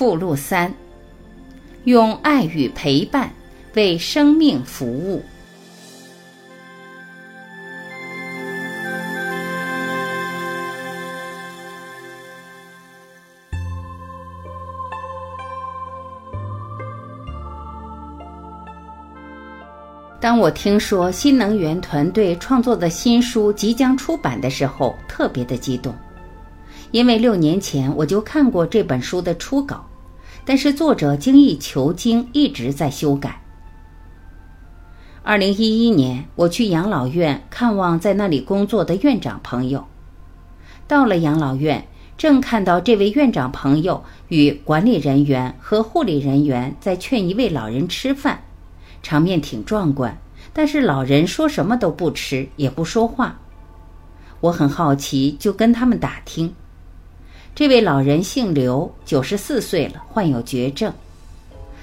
附录三：用爱与陪伴为生命服务。当我听说新能源团队创作的新书即将出版的时候，特别的激动，因为六年前我就看过这本书的初稿，但是作者精益求精，一直在修改。二零一一年，我去养老院看望在那里工作的院长朋友，到了养老院，正看到这位院长朋友与管理人员和护理人员在劝一位老人吃饭。场面挺壮观，但是老人说什么都不吃，也不说话。我很好奇，就跟他们打听。这位老人姓刘，九十四岁了，患有绝症。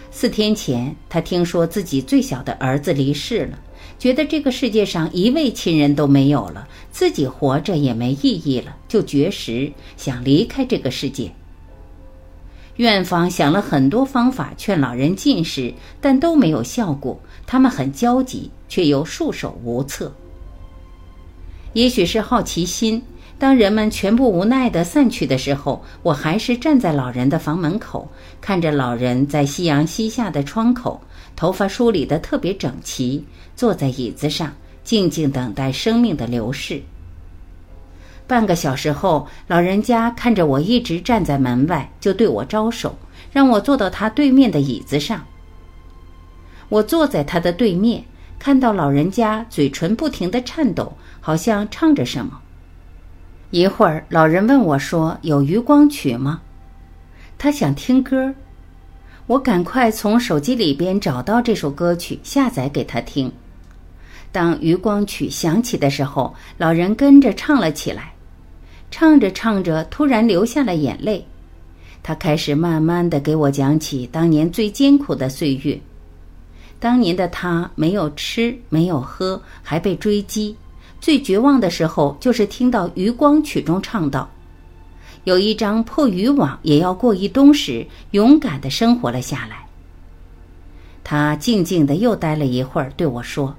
四天前，他听说自己最小的儿子离世了，觉得这个世界上一位亲人都没有了，自己活着也没意义了，就绝食，想离开这个世界。院方想了很多方法劝老人进食，但都没有效果。他们很焦急，却又束手无策。也许是好奇心，当人们全部无奈地散去的时候，我还是站在老人的房门口，看着老人在夕阳西下的窗口，头发梳理得特别整齐，坐在椅子上，静静等待生命的流逝。半个小时后，老人家看着我一直站在门外，就对我招手，让我坐到他对面的椅子上。我坐在他的对面，看到老人家嘴唇不停地颤抖，好像唱着什么。一会儿，老人问我说：“有余光曲吗？”他想听歌。我赶快从手机里边找到这首歌曲，下载给他听。当余光曲响起的时候，老人跟着唱了起来。唱着唱着，突然流下了眼泪。他开始慢慢的给我讲起当年最艰苦的岁月。当年的他没有吃，没有喝，还被追击。最绝望的时候，就是听到《渔光曲》中唱道：“有一张破渔网，也要过一冬。”时，勇敢的生活了下来。他静静的又待了一会儿，对我说：“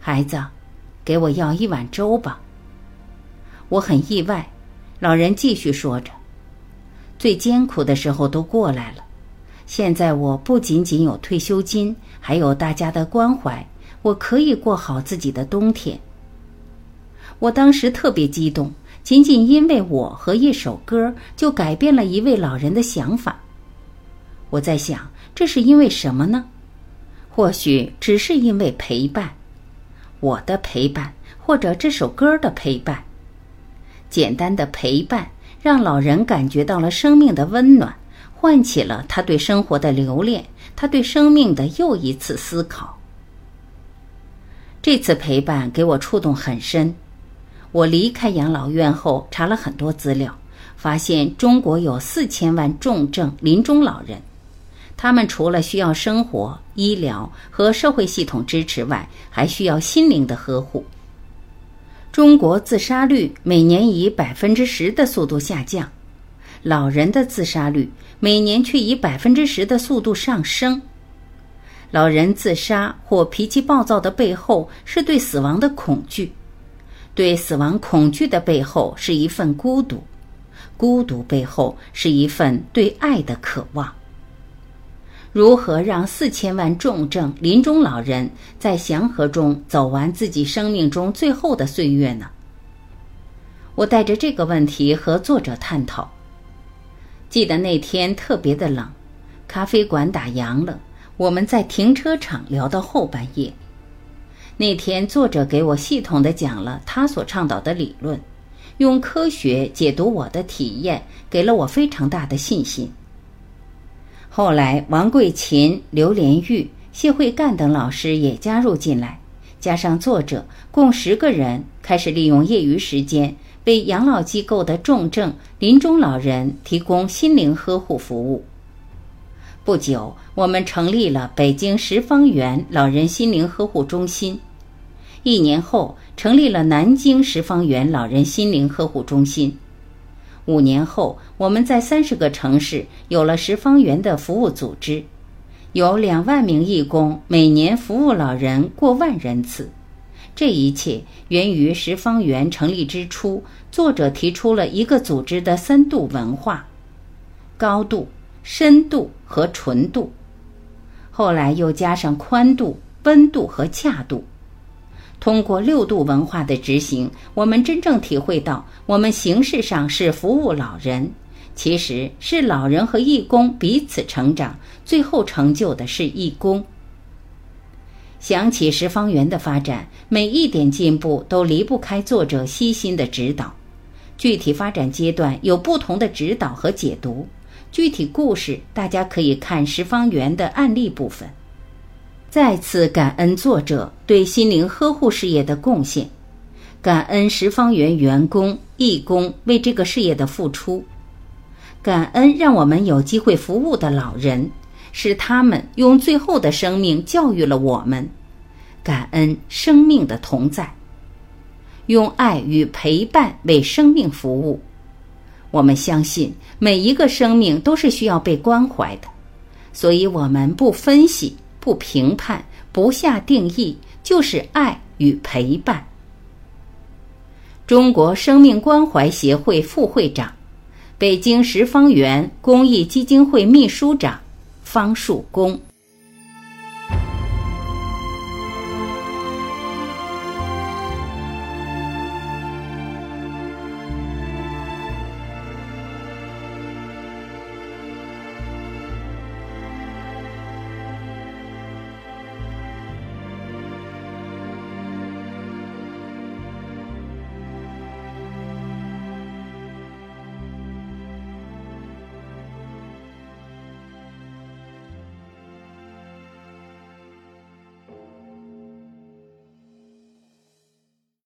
孩子，给我要一碗粥吧。”我很意外，老人继续说着：“最艰苦的时候都过来了，现在我不仅仅有退休金，还有大家的关怀，我可以过好自己的冬天。”我当时特别激动，仅仅因为我和一首歌，就改变了一位老人的想法。我在想，这是因为什么呢？或许只是因为陪伴，我的陪伴，或者这首歌的陪伴。简单的陪伴，让老人感觉到了生命的温暖，唤起了他对生活的留恋，他对生命的又一次思考。这次陪伴给我触动很深。我离开养老院后，查了很多资料，发现中国有四千万重症临终老人，他们除了需要生活、医疗和社会系统支持外，还需要心灵的呵护。中国自杀率每年以百分之十的速度下降，老人的自杀率每年却以百分之十的速度上升。老人自杀或脾气暴躁的背后是对死亡的恐惧，对死亡恐惧的背后是一份孤独，孤独背后是一份对爱的渴望。如何让四千万重症临终老人在祥和中走完自己生命中最后的岁月呢？我带着这个问题和作者探讨。记得那天特别的冷，咖啡馆打烊了，我们在停车场聊到后半夜。那天作者给我系统的讲了他所倡导的理论，用科学解读我的体验，给了我非常大的信心。后来，王桂琴、刘连玉、谢慧干等老师也加入进来，加上作者，共十个人开始利用业余时间为养老机构的重症临终老人提供心灵呵护服务。不久，我们成立了北京十方园老人心灵呵护中心。一年后，成立了南京十方园老人心灵呵护中心。五年后，我们在三十个城市有了十方园的服务组织，有两万名义工，每年服务老人过万人次。这一切源于十方园成立之初，作者提出了一个组织的三度文化：高度、深度和纯度。后来又加上宽度、温度和恰度。通过六度文化的执行，我们真正体会到，我们形式上是服务老人，其实是老人和义工彼此成长，最后成就的是义工。想起十方园的发展，每一点进步都离不开作者悉心的指导。具体发展阶段有不同的指导和解读，具体故事大家可以看十方园的案例部分。再次感恩作者对心灵呵护事业的贡献，感恩十方园员工、义工为这个事业的付出，感恩让我们有机会服务的老人，是他们用最后的生命教育了我们，感恩生命的同在，用爱与陪伴为生命服务。我们相信每一个生命都是需要被关怀的，所以我们不分析。不评判，不下定义，就是爱与陪伴。中国生命关怀协会副会长，北京十方园公益基金会秘书长方树功。